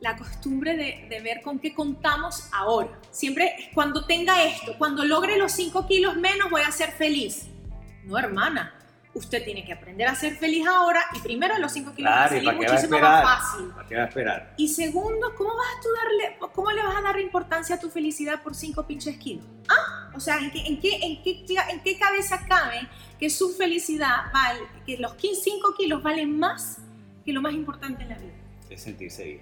la costumbre de, de ver con qué contamos ahora. Siempre cuando tenga esto, cuando logre los 5 kilos menos, voy a ser feliz. No, hermana. Usted tiene que aprender a ser feliz ahora y primero los 5 kilos van a Claro, ¿y salir para qué va a muchísimo esperar? más fácil. ¿Para qué va a esperar? Y segundo, ¿cómo vas a tú darle, cómo le vas a dar importancia a tu felicidad por 5 pinches kilos? ¿Ah? O sea, ¿en qué, en qué, en qué, en qué cabeza cabe que su felicidad vale, que los 5 kilos valen más que lo más importante en la vida? Es sentirse bien.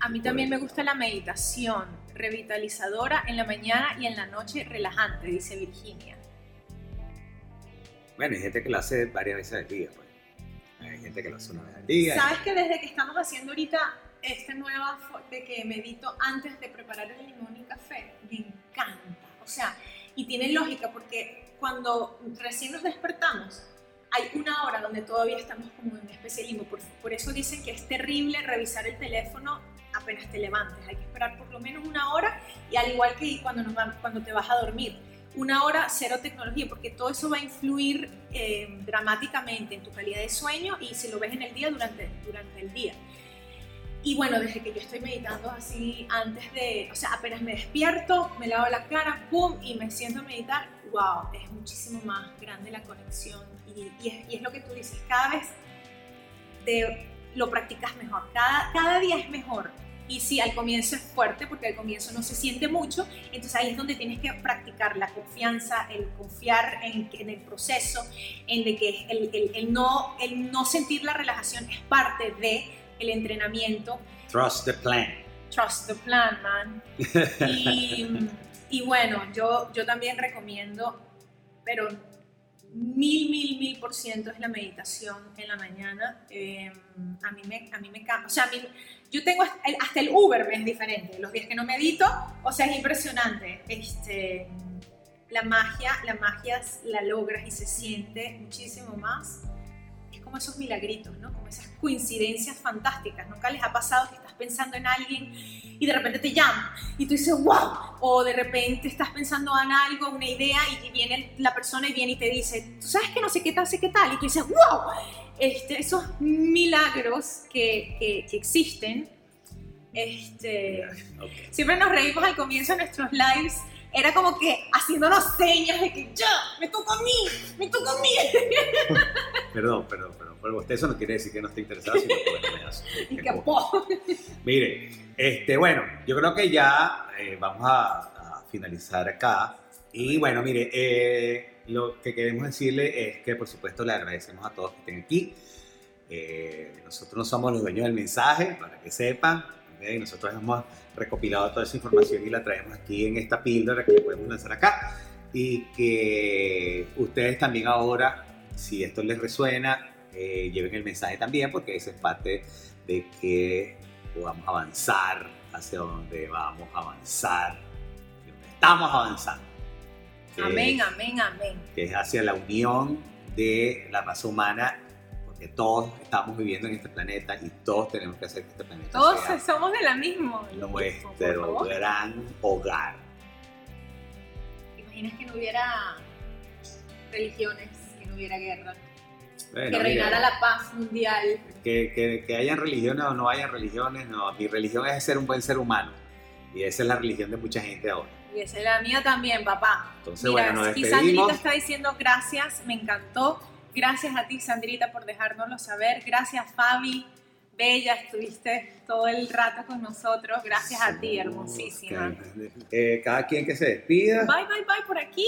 A mí también me gusta la meditación, revitalizadora en la mañana y en la noche relajante, dice Virginia. Bueno, hay gente que lo hace varias veces al día, pues. Hay gente que lo hace una vez al día. ¿Sabes que desde que estamos haciendo ahorita esta nueva de que medito antes de preparar el limón y café? Me encanta. O sea, y tiene lógica porque cuando recién nos despertamos, hay una hora donde todavía estamos como en una especie de limbo. Por, por eso dicen que es terrible revisar el teléfono apenas te levantes. Hay que esperar por lo menos una hora y al igual que cuando, nos cuando te vas a dormir. Una hora cero tecnología, porque todo eso va a influir eh, dramáticamente en tu calidad de sueño y si lo ves en el día, durante, durante el día. Y bueno, desde que yo estoy meditando así, antes de, o sea, apenas me despierto, me lavo la cara, pum, y me siento a meditar, wow, es muchísimo más grande la conexión. Y, es lo que tú dices, cada vez te, lo practicas mejor, cada, cada día es mejor. Y sí, al comienzo es fuerte, porque al comienzo no se siente mucho, entonces ahí es donde tienes que practicar la confianza, el confiar en, en el proceso, en de que el, el- el no, el no sentir la relajación es parte de el entrenamiento. Trust the plan. Trust the plan, man. Y, y bueno, yo, yo también recomiendo, pero mil, mil, mil por ciento es la meditación en la mañana. Eh, a mí me, a mí me ca- o sea, a mí, yo tengo hasta el, hasta el Uber es diferente. Los días que no medito, o sea, es impresionante. Este, la magia, la magia la logras y se siente muchísimo más. Como esos milagritos, ¿no? Como esas coincidencias fantásticas. ¿Nunca les ha pasado que estás pensando en alguien y de repente te llama y tú dices, wow, o de repente estás pensando en algo, una idea y viene la persona y viene y te dice, tú sabes que no sé qué tal, sé qué tal, y tú dices, wow, este, esos milagros que, que, que existen, este, Ok. siempre nos reímos al comienzo de nuestros lives, era como que haciéndonos señas de que ya, me toca a mí, me toca a mí. Perdón, perdón, perdón. Pero usted eso no quiere decir que no esté interesado, sino que bueno, me hace- Y que. Mire, este, bueno, yo creo que ya eh, vamos a, a finalizar acá. Y bueno, mire, eh, lo que queremos decirle es que por supuesto le agradecemos a todos que estén aquí. Eh, nosotros no somos los dueños del mensaje, para que sepan. ¿ok? Nosotros hemos recopilado toda esa información y la traemos aquí en esta píldora que podemos lanzar acá. Y que ustedes también ahora, si esto les resuena, eh, lleven el mensaje también, porque eso es parte de que podamos avanzar hacia donde vamos a avanzar, de donde estamos avanzando. Amén, es- amén, amén. que es hacia la unión de la raza humana, porque todos estamos viviendo en este planeta y todos tenemos que hacer que este planeta Todos sea somos de la misma. nuestro gran hogar. ¿Te imaginas que no hubiera religiones, no hubiera guerra, Bueno, que reinara la paz mundial? que, que, que hayan religiones o no hayan religiones, no, mi religión es ser un buen ser humano. Y esa es la religión de mucha gente ahora. Y esa es la mía también, papá. Entonces, Mira, bueno, nos despedimos. Sandrita está diciendo gracias, me encantó. Gracias a ti, Sandrita, por dejárnoslo saber. Gracias, Fabi. Bella, estuviste todo el rato con nosotros. Gracias a ti, hermosísima. Eh, cada quien que se despida. Bye, bye, bye por aquí.